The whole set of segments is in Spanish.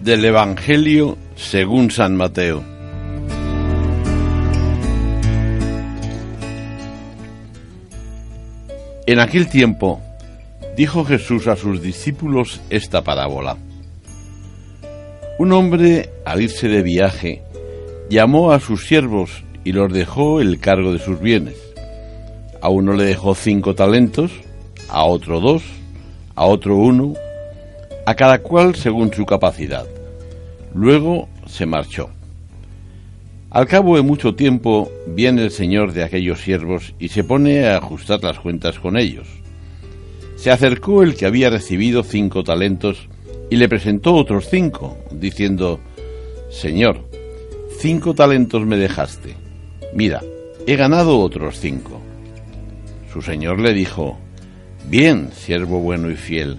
Del Evangelio según San Mateo. En aquel tiempo dijo Jesús a sus discípulos esta parábola. Un hombre, al irse de viaje, llamó a sus siervos y los dejó el cargo de sus bienes. A uno le dejó cinco talentos, a otro dos, a otro uno, a cada cual según su capacidad. Luego se marchó. Al cabo de mucho tiempo viene el señor de aquellos siervos y se pone a ajustar las cuentas con ellos. Se acercó el que había recibido cinco talentos y le presentó otros cinco, diciendo, Señor, cinco talentos me dejaste. Mira, he ganado otros cinco. Su señor le dijo, Bien, siervo bueno y fiel,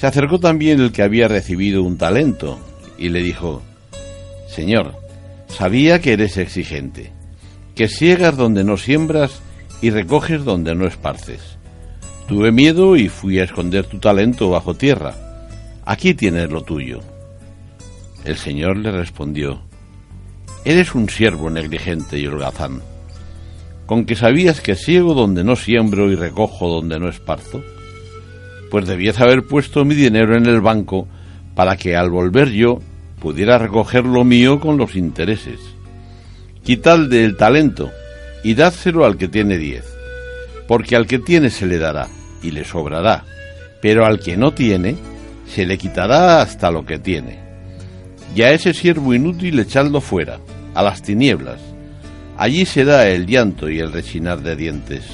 Se acercó también el que había recibido un talento y le dijo, Señor, sabía que eres exigente, que ciegas donde no siembras y recoges donde no esparces. Tuve miedo y fui a esconder tu talento bajo tierra. Aquí tienes lo tuyo. El Señor le respondió, Eres un siervo negligente y holgazán. ¿Con que sabías que ciego donde no siembro y recojo donde no esparzo? Pues debías haber puesto mi dinero en el banco para que al volver yo pudiera recoger lo mío con los intereses. Quitad del talento y dádselo al que tiene diez, porque al que tiene se le dará y le sobrará, pero al que no tiene se le quitará hasta lo que tiene. Y a ese siervo inútil echadlo fuera, a las tinieblas. Allí se da el llanto y el rechinar de dientes.